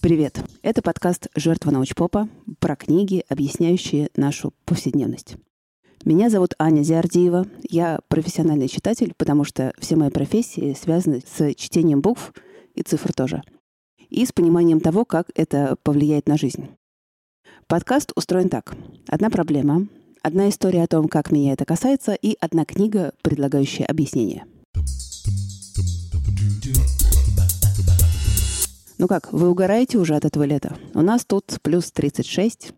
Привет! Это подкаст «Жертва научпопа» про книги, объясняющие нашу повседневность. Меня зовут Аня Зиардиева. Я профессиональный читатель, потому что все мои профессии связаны с чтением букв и цифр тоже. И с пониманием того, как это повлияет на жизнь. Подкаст устроен так. Одна проблема, одна история о том, как меня это касается, и одна книга, предлагающая объяснение – Ну как, вы угораете уже от этого лета? У нас тут плюс 36.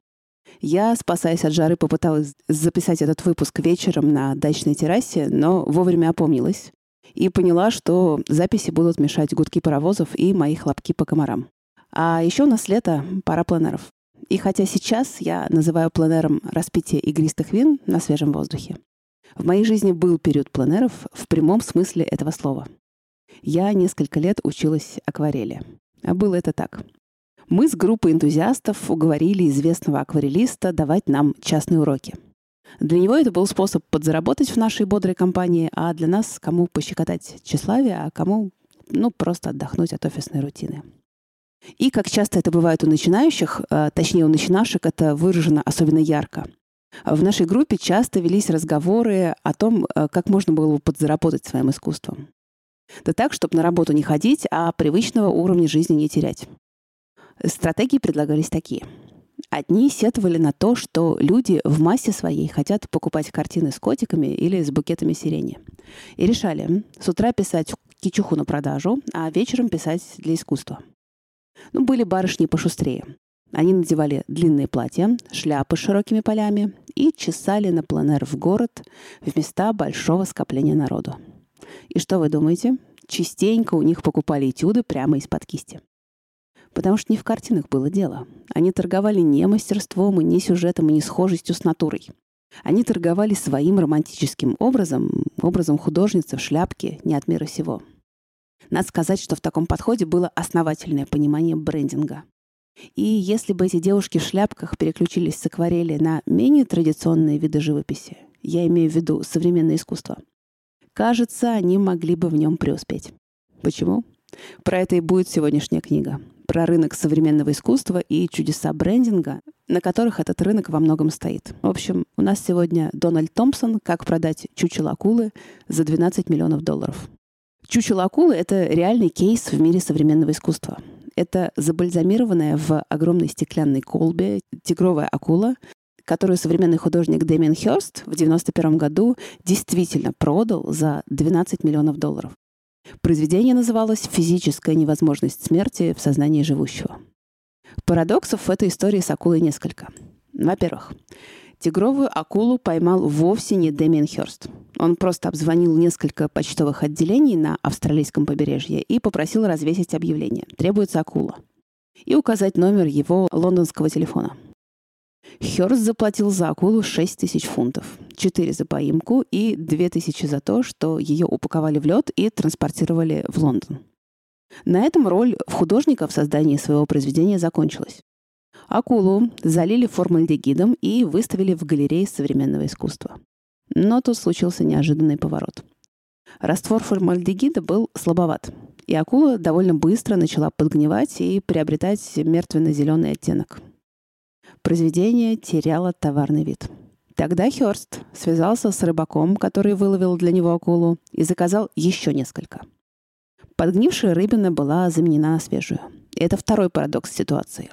Я, спасаясь от жары, попыталась записать этот выпуск вечером на дачной террасе, но вовремя опомнилась и поняла, что записи будут мешать гудки паровозов и мои хлопки по комарам. А еще у нас лето, пара пленеров. И хотя сейчас я называю пленером распитие игристых вин на свежем воздухе, в моей жизни был период пленеров в прямом смысле этого слова. Я несколько лет училась акварели. А было это так. Мы с группой энтузиастов уговорили известного акварелиста давать нам частные уроки. Для него это был способ подзаработать в нашей бодрой компании, а для нас кому пощекотать тщеславие, а кому ну, просто отдохнуть от офисной рутины. И, как часто это бывает у начинающих, а, точнее у начинашек, это выражено особенно ярко. В нашей группе часто велись разговоры о том, а, как можно было бы подзаработать своим искусством. Да так, чтобы на работу не ходить, а привычного уровня жизни не терять. Стратегии предлагались такие. Одни сетовали на то, что люди в массе своей хотят покупать картины с котиками или с букетами сирени. И решали с утра писать кичуху на продажу, а вечером писать для искусства. Ну, были барышни пошустрее. Они надевали длинные платья, шляпы с широкими полями и чесали на планер в город в места большого скопления народу. И что вы думаете? Частенько у них покупали этюды прямо из-под кисти. Потому что не в картинах было дело. Они торговали не мастерством и не сюжетом, и не схожестью с натурой. Они торговали своим романтическим образом, образом художницы в шляпке не от мира сего. Надо сказать, что в таком подходе было основательное понимание брендинга. И если бы эти девушки в шляпках переключились с акварели на менее традиционные виды живописи, я имею в виду современное искусство, Кажется, они могли бы в нем преуспеть. Почему? Про это и будет сегодняшняя книга. Про рынок современного искусства и чудеса брендинга, на которых этот рынок во многом стоит. В общем, у нас сегодня Дональд Томпсон «Как продать чучело акулы за 12 миллионов долларов». Чучело акулы — это реальный кейс в мире современного искусства. Это забальзамированная в огромной стеклянной колбе тигровая акула, которую современный художник Дэмиан Хёрст в 1991 году действительно продал за 12 миллионов долларов. Произведение называлось «Физическая невозможность смерти в сознании живущего». Парадоксов в этой истории с акулой несколько. Во-первых, тигровую акулу поймал вовсе не Дэмиан Хёрст. Он просто обзвонил несколько почтовых отделений на австралийском побережье и попросил развесить объявление «Требуется акула» и указать номер его лондонского телефона – Хёрст заплатил за акулу 6 тысяч фунтов, 4 за поимку и 2 тысячи за то, что ее упаковали в лед и транспортировали в Лондон. На этом роль художника в создании своего произведения закончилась. Акулу залили формальдегидом и выставили в галерее современного искусства. Но тут случился неожиданный поворот. Раствор формальдегида был слабоват, и акула довольно быстро начала подгнивать и приобретать мертвенно-зеленый оттенок, произведение теряло товарный вид. Тогда Хёрст связался с рыбаком, который выловил для него акулу, и заказал еще несколько. Подгнившая рыбина была заменена на свежую. Это второй парадокс ситуации.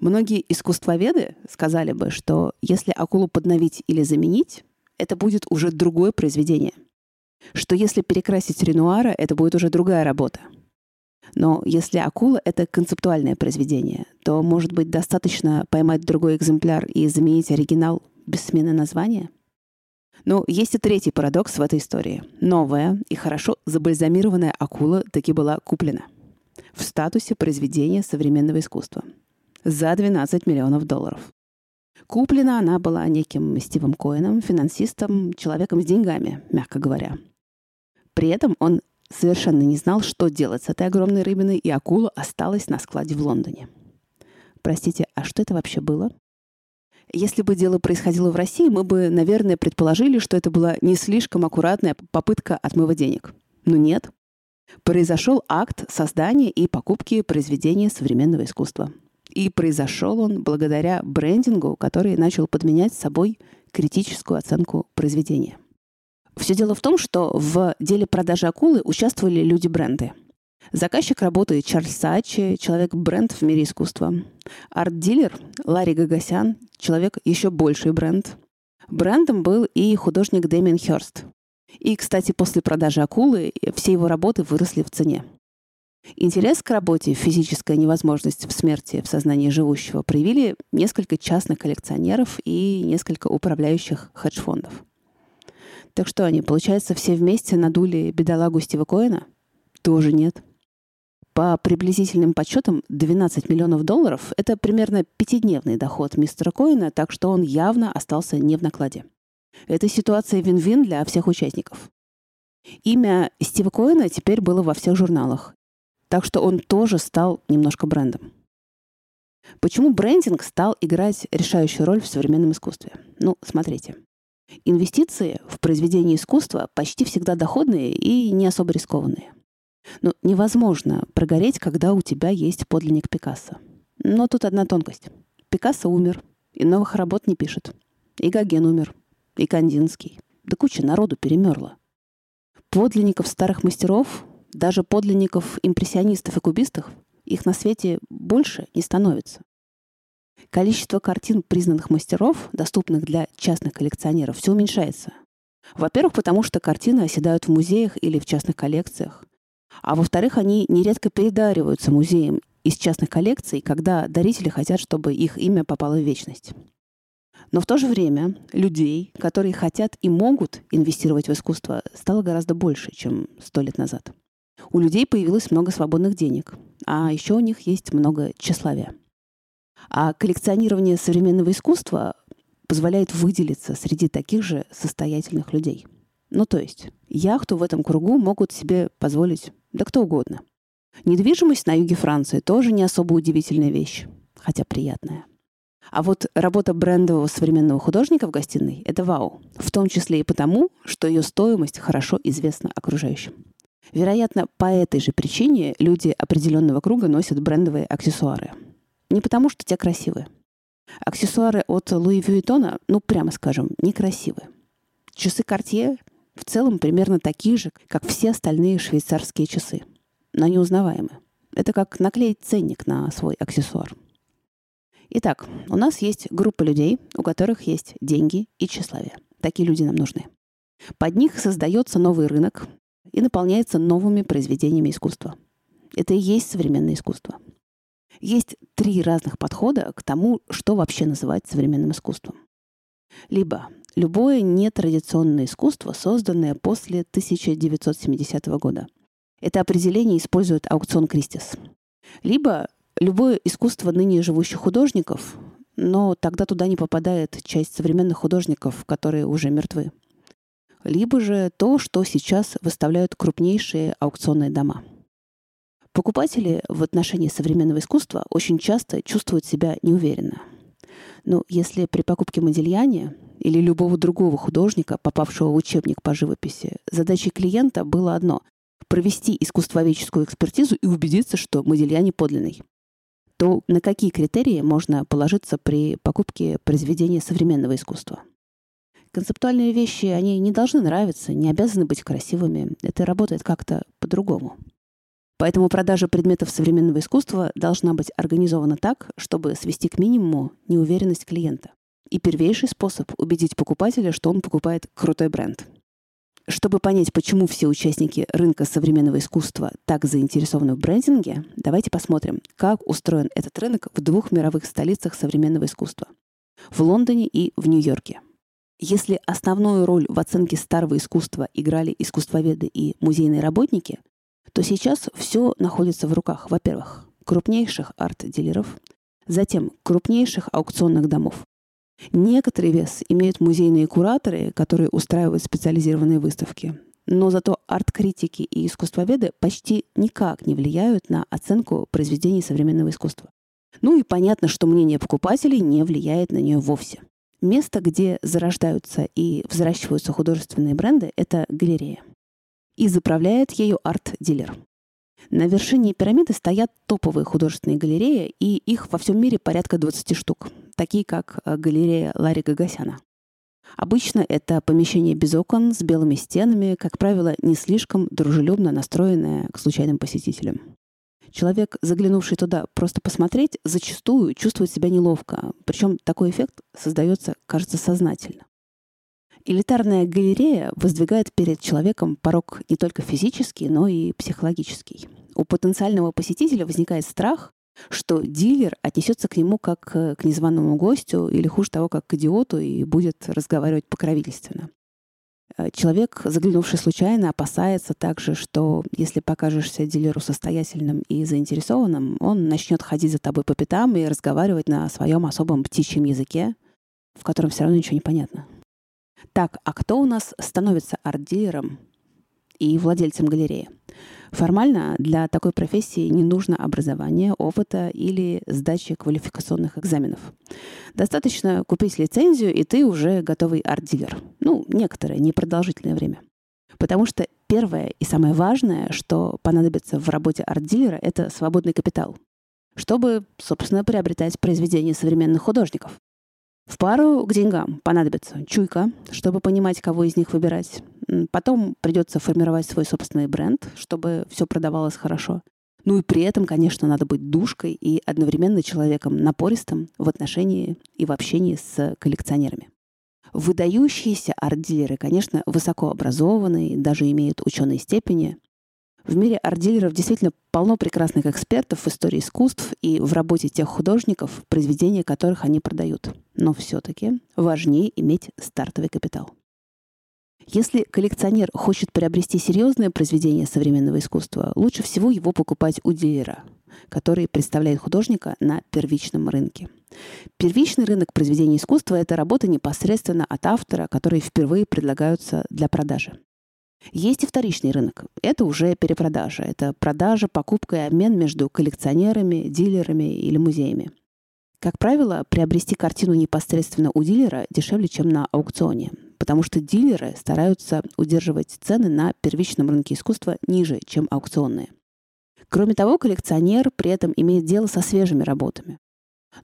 Многие искусствоведы сказали бы, что если акулу подновить или заменить, это будет уже другое произведение. Что если перекрасить Ренуара, это будет уже другая работа. Но если акула — это концептуальное произведение, то, может быть, достаточно поймать другой экземпляр и заменить оригинал без смены названия? Но есть и третий парадокс в этой истории. Новая и хорошо забальзамированная акула таки была куплена в статусе произведения современного искусства за 12 миллионов долларов. Куплена она была неким Стивом Коином, финансистом, человеком с деньгами, мягко говоря. При этом он совершенно не знал, что делать с этой огромной рыбиной, и акула осталась на складе в Лондоне. Простите, а что это вообще было? Если бы дело происходило в России, мы бы, наверное, предположили, что это была не слишком аккуратная попытка отмыва денег. Но нет. Произошел акт создания и покупки произведения современного искусства. И произошел он благодаря брендингу, который начал подменять собой критическую оценку произведения. Все дело в том, что в деле продажи акулы участвовали люди-бренды. Заказчик работы Чарльз Сачи, человек-бренд в мире искусства. Арт-дилер Ларри Гагасян, человек еще больший бренд. Брендом был и художник Дэмиан Хёрст. И, кстати, после продажи акулы все его работы выросли в цене. Интерес к работе, физическая невозможность в смерти в сознании живущего проявили несколько частных коллекционеров и несколько управляющих хедж-фондов. Так что они, получается, все вместе надули бедолагу Стива Коэна? Тоже нет. По приблизительным подсчетам, 12 миллионов долларов — это примерно пятидневный доход мистера Коэна, так что он явно остался не в накладе. Это ситуация вин-вин для всех участников. Имя Стива Коэна теперь было во всех журналах, так что он тоже стал немножко брендом. Почему брендинг стал играть решающую роль в современном искусстве? Ну, смотрите. Инвестиции в произведение искусства почти всегда доходные и не особо рискованные. Но невозможно прогореть, когда у тебя есть подлинник Пикассо. Но тут одна тонкость. Пикассо умер, и новых работ не пишет. И Гоген умер, и Кандинский. Да куча народу перемерла. Подлинников старых мастеров, даже подлинников импрессионистов и кубистов, их на свете больше не становится. Количество картин признанных мастеров, доступных для частных коллекционеров, все уменьшается. Во-первых, потому что картины оседают в музеях или в частных коллекциях. А во-вторых, они нередко передариваются музеям из частных коллекций, когда дарители хотят, чтобы их имя попало в вечность. Но в то же время людей, которые хотят и могут инвестировать в искусство, стало гораздо больше, чем сто лет назад. У людей появилось много свободных денег, а еще у них есть много тщеславия. А коллекционирование современного искусства позволяет выделиться среди таких же состоятельных людей. Ну то есть, яхту в этом кругу могут себе позволить да кто угодно. Недвижимость на юге Франции тоже не особо удивительная вещь, хотя приятная. А вот работа брендового современного художника в гостиной — это вау. В том числе и потому, что ее стоимость хорошо известна окружающим. Вероятно, по этой же причине люди определенного круга носят брендовые аксессуары. Не потому, что те красивые. Аксессуары от Луи Вьюитона, ну, прямо скажем, некрасивые. Часы Cartier в целом примерно такие же, как все остальные швейцарские часы, но неузнаваемы. Это как наклеить ценник на свой аксессуар. Итак, у нас есть группа людей, у которых есть деньги и тщеславие. Такие люди нам нужны. Под них создается новый рынок и наполняется новыми произведениями искусства. Это и есть современное искусство. Есть три разных подхода к тому, что вообще называть современным искусством. Либо любое нетрадиционное искусство, созданное после 1970 года. Это определение использует аукцион Кристис. Либо любое искусство ныне живущих художников, но тогда туда не попадает часть современных художников, которые уже мертвы. Либо же то, что сейчас выставляют крупнейшие аукционные дома. Покупатели в отношении современного искусства очень часто чувствуют себя неуверенно. Но если при покупке Модельяне или любого другого художника, попавшего в учебник по живописи, задачей клиента было одно — провести искусствоведческую экспертизу и убедиться, что Модельяне подлинный то на какие критерии можно положиться при покупке произведения современного искусства? Концептуальные вещи, они не должны нравиться, не обязаны быть красивыми. Это работает как-то по-другому. Поэтому продажа предметов современного искусства должна быть организована так, чтобы свести к минимуму неуверенность клиента. И первейший способ убедить покупателя, что он покупает крутой бренд — чтобы понять, почему все участники рынка современного искусства так заинтересованы в брендинге, давайте посмотрим, как устроен этот рынок в двух мировых столицах современного искусства — в Лондоне и в Нью-Йорке. Если основную роль в оценке старого искусства играли искусствоведы и музейные работники, то сейчас все находится в руках, во-первых, крупнейших арт-дилеров, затем крупнейших аукционных домов, Некоторый вес имеют музейные кураторы, которые устраивают специализированные выставки. Но зато арт-критики и искусствоведы почти никак не влияют на оценку произведений современного искусства. Ну и понятно, что мнение покупателей не влияет на нее вовсе. Место, где зарождаются и взращиваются художественные бренды, это галерея. И заправляет ею арт-дилер. На вершине пирамиды стоят топовые художественные галереи, и их во всем мире порядка 20 штук, такие как э, галерея Ларри Гагасяна. Обычно это помещение без окон, с белыми стенами, как правило, не слишком дружелюбно настроенное к случайным посетителям. Человек, заглянувший туда просто посмотреть, зачастую чувствует себя неловко. Причем такой эффект создается, кажется, сознательно. Элитарная галерея воздвигает перед человеком порог не только физический, но и психологический. У потенциального посетителя возникает страх, что дилер отнесется к нему как к незваному гостю или, хуже того, как к идиоту и будет разговаривать покровительственно. Э, человек, заглянувший случайно, опасается также, что если покажешься дилеру состоятельным и заинтересованным, он начнет ходить за тобой по пятам и разговаривать на своем особом птичьем языке, в котором все равно ничего не понятно. Так, а кто у нас становится арт-дилером и владельцем галереи? Формально для такой профессии не нужно образование, опыта или сдачи квалификационных экзаменов. Достаточно купить лицензию, и ты уже готовый арт-дилер. Ну, некоторое, непродолжительное время. Потому что первое и самое важное, что понадобится в работе арт-дилера, это свободный капитал, чтобы, собственно, приобретать произведения современных художников. В пару к деньгам понадобится чуйка, чтобы понимать, кого из них выбирать. Потом придется формировать свой собственный бренд, чтобы все продавалось хорошо. Ну и при этом, конечно, надо быть душкой и одновременно человеком напористым в отношении и в общении с коллекционерами. Выдающиеся арт-дилеры, конечно, высокообразованные, даже имеют ученые степени, в мире арт-дилеров действительно полно прекрасных экспертов в истории искусств и в работе тех художников, произведения которых они продают. Но все-таки важнее иметь стартовый капитал. Если коллекционер хочет приобрести серьезное произведение современного искусства, лучше всего его покупать у дилера, который представляет художника на первичном рынке. Первичный рынок произведений искусства – это работы непосредственно от автора, которые впервые предлагаются для продажи. Есть и вторичный рынок. Это уже перепродажа. Это продажа, покупка и обмен между коллекционерами, дилерами или музеями. Как правило, приобрести картину непосредственно у дилера дешевле, чем на аукционе, потому что дилеры стараются удерживать цены на первичном рынке искусства ниже, чем аукционные. Кроме того, коллекционер при этом имеет дело со свежими работами.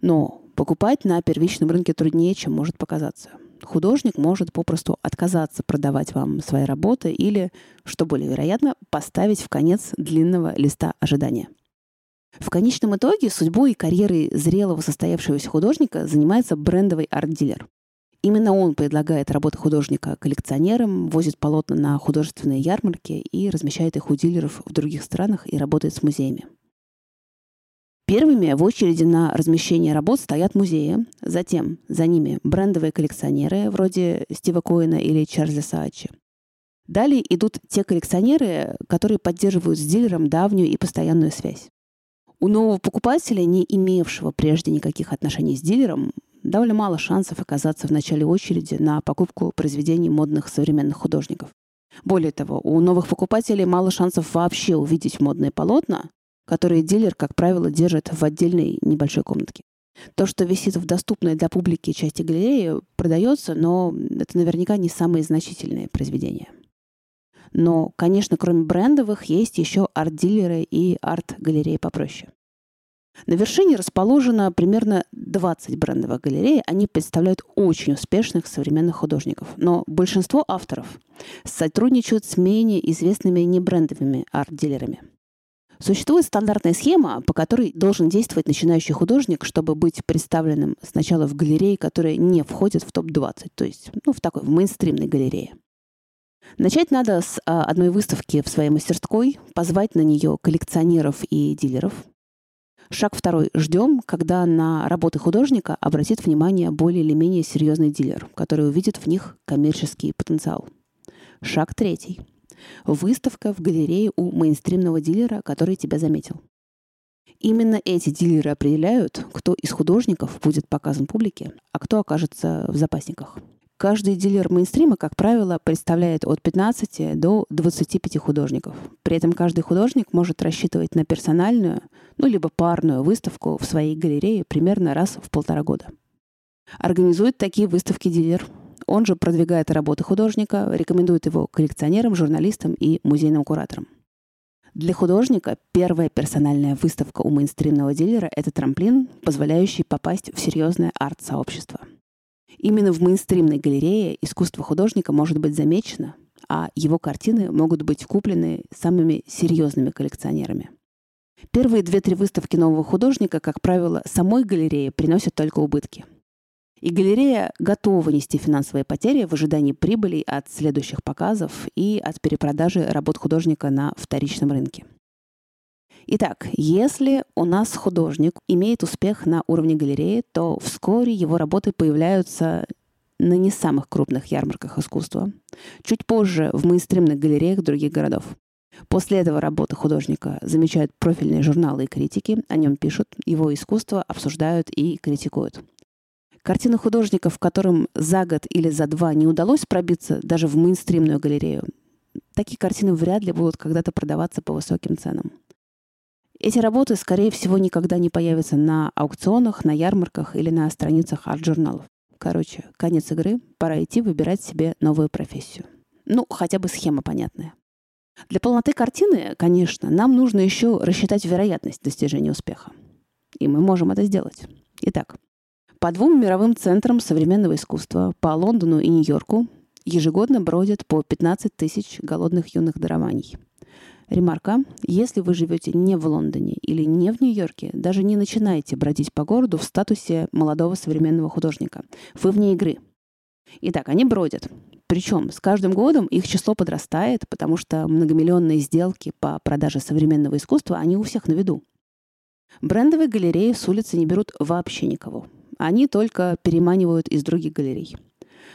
Но покупать на первичном рынке труднее, чем может показаться художник может попросту отказаться продавать вам свои работы или, что более вероятно, поставить в конец длинного листа ожидания. В конечном итоге судьбой и карьерой зрелого состоявшегося художника занимается брендовый арт-дилер. Именно он предлагает работы художника коллекционерам, возит полотна на художественные ярмарки и размещает их у дилеров в других странах и работает с музеями. Первыми в очереди на размещение работ стоят музеи, затем за ними брендовые коллекционеры вроде Стива Коэна или Чарльза Саачи. Далее идут те коллекционеры, которые поддерживают с дилером давнюю и постоянную связь. У нового покупателя, не имевшего прежде никаких отношений с дилером, довольно мало шансов оказаться в начале очереди на покупку произведений модных современных художников. Более того, у новых покупателей мало шансов вообще увидеть модные полотна, которые дилер, как правило, держит в отдельной небольшой комнатке. То, что висит в доступной для публики части галереи, продается, но это наверняка не самые значительные произведения. Но, конечно, кроме брендовых, есть еще арт-дилеры и арт-галереи попроще. На вершине расположено примерно 20 брендовых галерей. Они представляют очень успешных современных художников. Но большинство авторов сотрудничают с менее известными небрендовыми арт-дилерами. Существует стандартная схема, по которой должен действовать начинающий художник, чтобы быть представленным сначала в галерее, которая не входит в топ-20, то есть ну, в такой в мейнстримной галерее. Начать надо с а, одной выставки в своей мастерской, позвать на нее коллекционеров и дилеров. Шаг второй. Ждем, когда на работы художника обратит внимание более или менее серьезный дилер, который увидит в них коммерческий потенциал. Шаг третий. Выставка в галерее у мейнстримного дилера, который тебя заметил. Именно эти дилеры определяют, кто из художников будет показан публике, а кто окажется в запасниках. Каждый дилер мейнстрима, как правило, представляет от 15 до 25 художников. При этом каждый художник может рассчитывать на персональную, ну, либо парную выставку в своей галерее примерно раз в полтора года. Организует такие выставки дилер. Он же продвигает работы художника, рекомендует его коллекционерам, журналистам и музейным кураторам. Для художника первая персональная выставка у мейнстримного дилера — это трамплин, позволяющий попасть в серьезное арт-сообщество. Именно в мейнстримной галерее искусство художника может быть замечено, а его картины могут быть куплены самыми серьезными коллекционерами. Первые две-три выставки нового художника, как правило, самой галерее приносят только убытки — и галерея готова нести финансовые потери в ожидании прибылей от следующих показов и от перепродажи работ художника на вторичном рынке. Итак, если у нас художник имеет успех на уровне галереи, то вскоре его работы появляются на не самых крупных ярмарках искусства, чуть позже в мейнстримных галереях других городов. После этого работы художника замечают профильные журналы и критики, о нем пишут, его искусство обсуждают и критикуют. Картины художников, которым за год или за два не удалось пробиться даже в мейнстримную галерею, такие картины вряд ли будут когда-то продаваться по высоким ценам. Эти работы, скорее всего, никогда не появятся на аукционах, на ярмарках или на страницах арт-журналов. Короче, конец игры, пора идти выбирать себе новую профессию. Ну, хотя бы схема понятная. Для полноты картины, конечно, нам нужно еще рассчитать вероятность достижения успеха. И мы можем это сделать. Итак, по двум мировым центрам современного искусства, по Лондону и Нью-Йорку, ежегодно бродят по 15 тысяч голодных юных дарований. Ремарка. Если вы живете не в Лондоне или не в Нью-Йорке, даже не начинайте бродить по городу в статусе молодого современного художника. Вы вне игры. Итак, они бродят. Причем с каждым годом их число подрастает, потому что многомиллионные сделки по продаже современного искусства, они у всех на виду. Брендовые галереи с улицы не берут вообще никого. Они только переманивают из других галерей.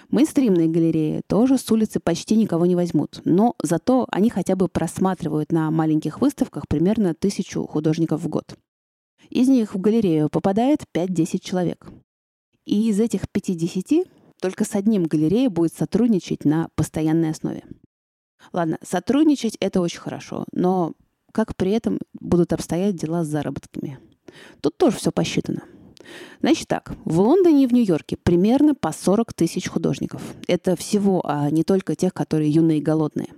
Мейнстримные галереи тоже с улицы почти никого не возьмут, но зато они хотя бы просматривают на маленьких выставках примерно тысячу художников в год. Из них в галерею попадает 5-10 человек. И из этих 5-10 только с одним галереей будет сотрудничать на постоянной основе. Ладно, сотрудничать это очень хорошо, но как при этом будут обстоять дела с заработками? Тут тоже все посчитано. Значит так, в Лондоне и в Нью-Йорке примерно по 40 тысяч художников. Это всего, а не только тех, которые юные и голодные.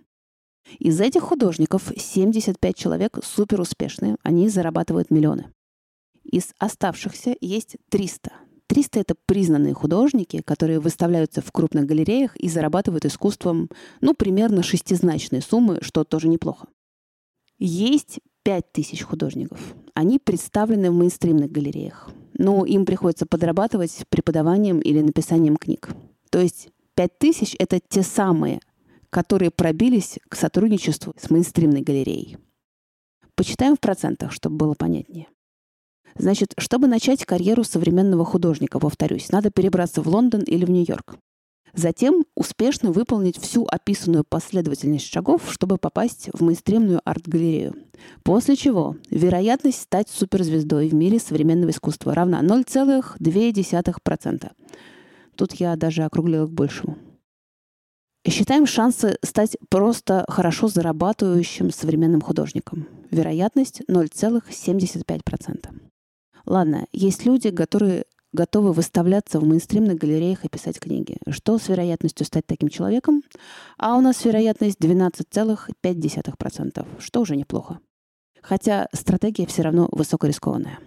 Из этих художников 75 человек супер успешные, они зарабатывают миллионы. Из оставшихся есть 300. 300 — это признанные художники, которые выставляются в крупных галереях и зарабатывают искусством, ну, примерно шестизначные суммы, что тоже неплохо. Есть 5000 художников. Они представлены в мейнстримных галереях но им приходится подрабатывать преподаванием или написанием книг. То есть 5000 — это те самые, которые пробились к сотрудничеству с мейнстримной галереей. Почитаем в процентах, чтобы было понятнее. Значит, чтобы начать карьеру современного художника, повторюсь, надо перебраться в Лондон или в Нью-Йорк. Затем успешно выполнить всю описанную последовательность шагов, чтобы попасть в мейнстримную арт-галерею. После чего вероятность стать суперзвездой в мире современного искусства равна 0,2%. Тут я даже округлила к большему. Считаем шансы стать просто хорошо зарабатывающим современным художником. Вероятность 0,75%. Ладно, есть люди, которые готовы выставляться в мейнстримных галереях и писать книги. Что с вероятностью стать таким человеком? А у нас вероятность 12,5%, что уже неплохо. Хотя стратегия все равно высокорискованная.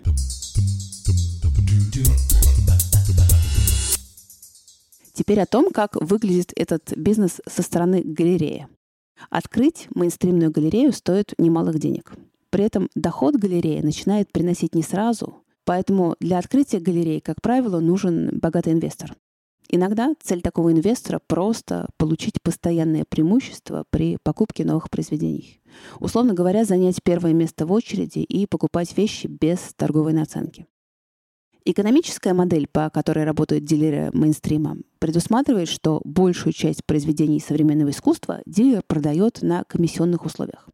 Теперь о том, как выглядит этот бизнес со стороны галереи. Открыть мейнстримную галерею стоит немалых денег. При этом доход галереи начинает приносить не сразу, Поэтому для открытия галереи, как правило, нужен богатый инвестор. Иногда цель такого инвестора просто получить постоянное преимущество при покупке новых произведений. Условно говоря, занять первое место в очереди и покупать вещи без торговой наценки. Экономическая модель, по которой работают дилеры мейнстрима, предусматривает, что большую часть произведений современного искусства дилер продает на комиссионных условиях.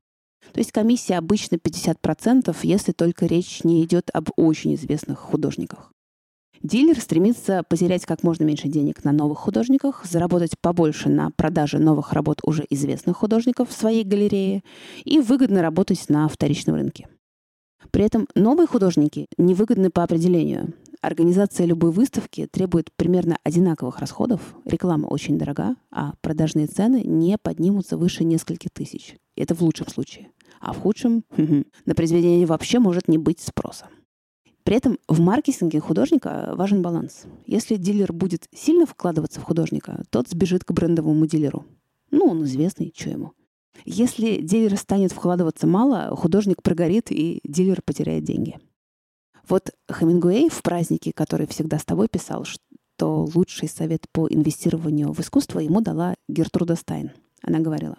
То есть комиссия обычно 50%, если только речь не идет об очень известных художниках. Дилер стремится потерять как можно меньше денег на новых художниках, заработать побольше на продаже новых работ уже известных художников в своей галерее и выгодно работать на вторичном рынке. При этом новые художники невыгодны по определению. Организация любой выставки требует примерно одинаковых расходов, реклама очень дорога, а продажные цены не поднимутся выше нескольких тысяч. Это в лучшем случае. А в худшем на произведение вообще может не быть спроса. При этом в маркетинге художника важен баланс. Если дилер будет сильно вкладываться в художника, тот сбежит к брендовому дилеру. Ну, он известный, что ему. Если дилер станет вкладываться мало, художник прогорит, и дилер потеряет деньги. Вот Хемингуэй в празднике, который всегда с тобой писал, что лучший совет по инвестированию в искусство ему дала Гертруда Стайн. Она говорила,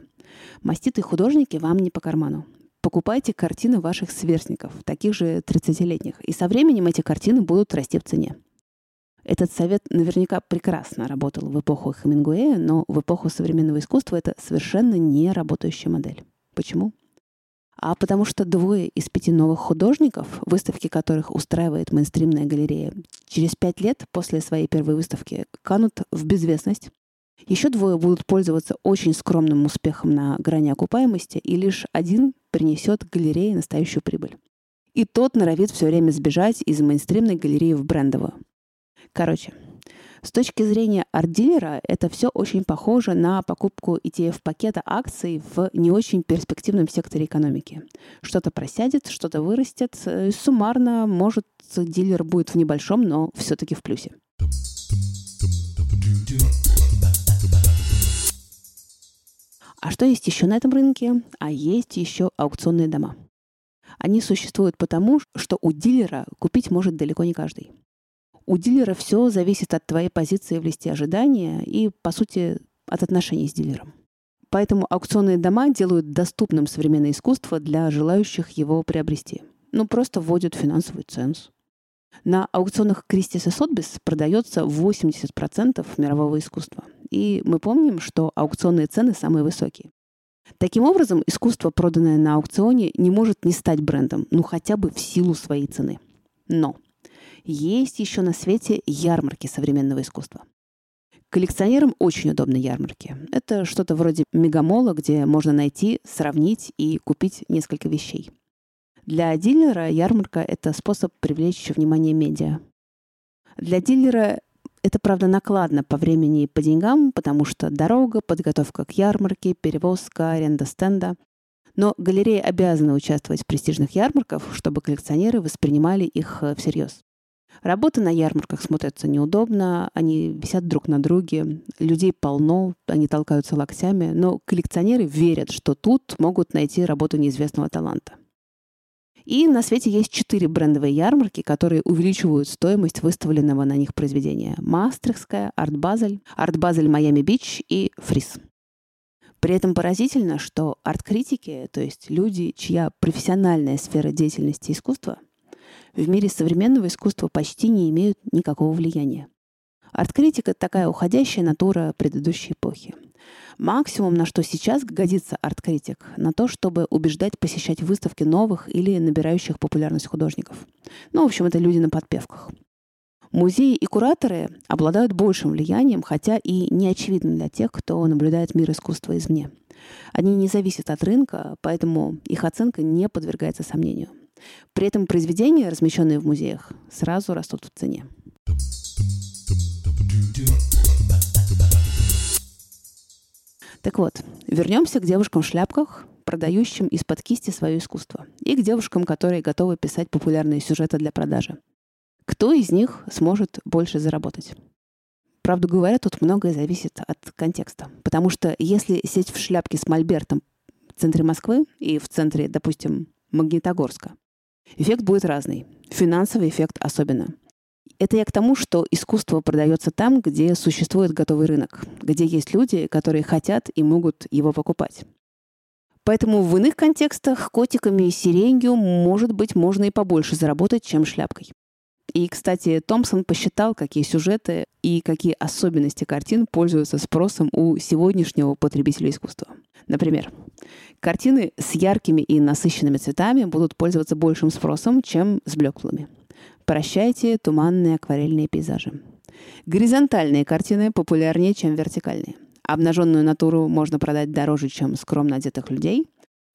маститые художники вам не по карману. Покупайте картины ваших сверстников, таких же 30-летних, и со временем эти картины будут расти в цене. Этот совет наверняка прекрасно работал в эпоху Хемингуэя, но в эпоху современного искусства это совершенно не работающая модель. Почему? А потому что двое из пяти новых художников, выставки которых устраивает мейнстримная галерея, через пять лет после своей первой выставки канут в безвестность. Еще двое будут пользоваться очень скромным успехом на грани окупаемости, и лишь один принесет галерее настоящую прибыль. И тот норовит все время сбежать из мейнстримной галереи в брендовую. Короче, с точки зрения арт-дилера, это все очень похоже на покупку ETF-пакета акций в не очень перспективном секторе экономики. Что-то просядет, что-то вырастет. Э, суммарно, может, дилер будет в небольшом, но все-таки в плюсе. А что есть еще на этом рынке? А есть еще аукционные дома. Они существуют потому, что у дилера купить может далеко не каждый. У дилера все зависит от твоей позиции в листе ожидания и, по сути, от отношений с дилером. Поэтому аукционные дома делают доступным современное искусство для желающих его приобрести. Ну, просто вводят финансовый ценз. На аукционах Кристис и Сотбис продается 80% мирового искусства. И мы помним, что аукционные цены самые высокие. Таким образом, искусство, проданное на аукционе, не может не стать брендом, ну хотя бы в силу своей цены. Но есть еще на свете ярмарки современного искусства. Коллекционерам очень удобны ярмарки. Это что-то вроде мегамола, где можно найти, сравнить и купить несколько вещей. Для дилера ярмарка — это способ привлечь внимание медиа. Для дилера это, правда, накладно по времени и по деньгам, потому что дорога, подготовка к ярмарке, перевозка, аренда стенда. Но галереи обязаны участвовать в престижных ярмарках, чтобы коллекционеры воспринимали их э, всерьез. Работы на ярмарках смотрятся неудобно, они висят друг на друге, людей полно, они толкаются локтями, но коллекционеры верят, что тут могут найти работу неизвестного таланта. И на свете есть четыре брендовые ярмарки, которые увеличивают стоимость выставленного на них произведения. Мастрихская, Арт Базель, Арт Базель Майами Бич и Фриз. При этом поразительно, что арт-критики, то есть люди, чья профессиональная сфера деятельности искусства, в мире современного искусства почти не имеют никакого влияния. Арт-критика — такая уходящая натура предыдущей эпохи. Максимум, на что сейчас годится арт-критик, на то, чтобы убеждать посещать выставки новых или набирающих популярность художников. Ну, в общем, это люди на подпевках. Музеи и кураторы обладают большим влиянием, хотя и не очевидно для тех, кто наблюдает мир искусства извне. Они не зависят от рынка, поэтому их оценка не подвергается сомнению. При этом произведения, размещенные в музеях, сразу растут в цене. Так вот, вернемся к девушкам в шляпках, продающим из-под кисти свое искусство, и к девушкам, которые готовы писать популярные сюжеты для продажи. Кто из них сможет больше заработать? Правду говоря, тут многое зависит от контекста. Потому что если сесть в шляпке с мольбертом в центре Москвы и в центре, допустим, Магнитогорска, Эффект будет разный. Финансовый эффект особенно. Это я к тому, что искусство продается там, где существует готовый рынок, где есть люди, которые хотят и могут его покупать. Поэтому в иных контекстах котиками и сиренью, может быть, можно и побольше заработать, чем шляпкой. И, кстати, Томпсон посчитал, какие сюжеты и какие особенности картин пользуются спросом у сегодняшнего потребителя искусства. Например, картины с яркими и насыщенными цветами будут пользоваться большим спросом, чем с блеклыми. Прощайте туманные акварельные пейзажи. Горизонтальные картины популярнее, чем вертикальные. Обнаженную натуру можно продать дороже, чем скромно одетых людей,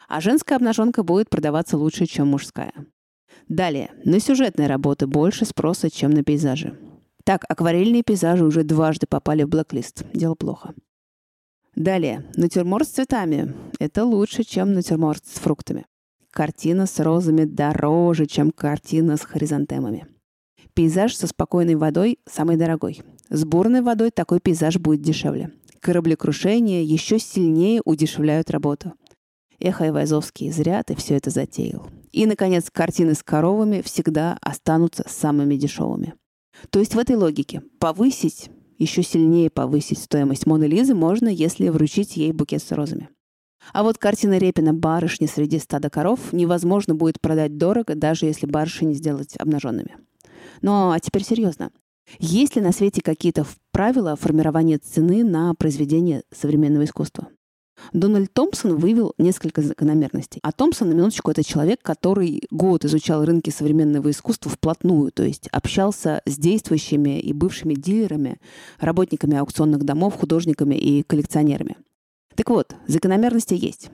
а женская обнаженка будет продаваться лучше, чем мужская. Далее. На сюжетные работы больше спроса, чем на пейзажи. Так, акварельные пейзажи уже дважды попали в блэк-лист. Дело плохо. Далее. Натюрморт с цветами. Это лучше, чем натюрморт с фруктами. Картина с розами дороже, чем картина с хризантемами. Пейзаж со спокойной водой самый дорогой. С бурной водой такой пейзаж будет дешевле. Кораблекрушения еще сильнее удешевляют работу. Эх, Айвазовский, зря ты все это затеял. И, наконец, картины с коровами всегда останутся самыми дешевыми. То есть в этой логике повысить, еще сильнее повысить стоимость Моны Лизы можно, если вручить ей букет с розами. А вот картина Репина «Барышни среди стада коров» невозможно будет продать дорого, даже если барышни сделать обнаженными. Ну а теперь серьезно. Есть ли на свете какие-то правила формирования цены на произведение современного искусства? Дональд Томпсон вывел несколько закономерностей. А Томпсон, на минуточку, это человек, который год изучал рынки современного искусства вплотную, то есть общался с действующими и бывшими дилерами, работниками аукционных домов, художниками и коллекционерами. Так вот, закономерности есть.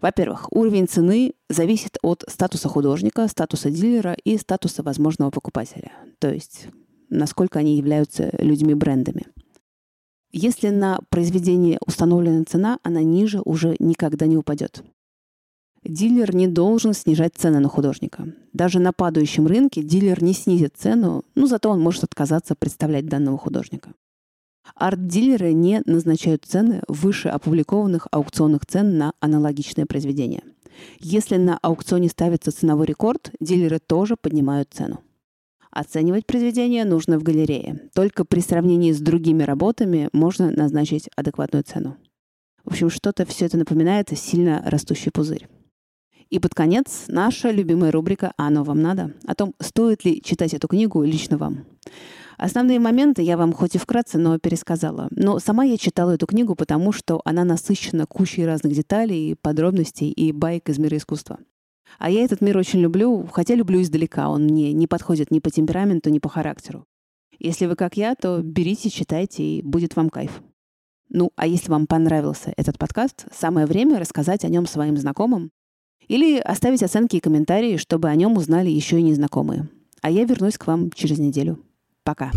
Во-первых, уровень цены зависит от статуса художника, статуса дилера и статуса возможного покупателя. То есть, насколько они являются людьми-брендами. Если на произведение установлена цена, она ниже уже никогда не упадет. Дилер не должен снижать цены на художника. Даже на падающем рынке дилер не снизит цену, но зато он может отказаться представлять данного художника. Арт-дилеры не назначают цены выше опубликованных аукционных цен на аналогичное произведение. Если на аукционе ставится ценовой рекорд, дилеры тоже поднимают цену. Оценивать произведение нужно в галерее. Только при сравнении с другими работами можно назначить адекватную цену. В общем, что-то все это напоминает сильно растущий пузырь. И под конец наша любимая рубрика «Оно вам надо?» о том, стоит ли читать эту книгу лично вам. Основные моменты я вам хоть и вкратце, но пересказала. Но сама я читала эту книгу, потому что она насыщена кучей разных деталей, подробностей и байк из мира искусства. А я этот мир очень люблю, хотя люблю издалека. Он мне не подходит ни по темпераменту, ни по характеру. Если вы как я, то берите, читайте, и будет вам кайф. Ну, а если вам понравился этот подкаст, самое время рассказать о нем своим знакомым или оставить оценки и комментарии, чтобы о нем узнали еще и незнакомые. А я вернусь к вам через неделю. Пока.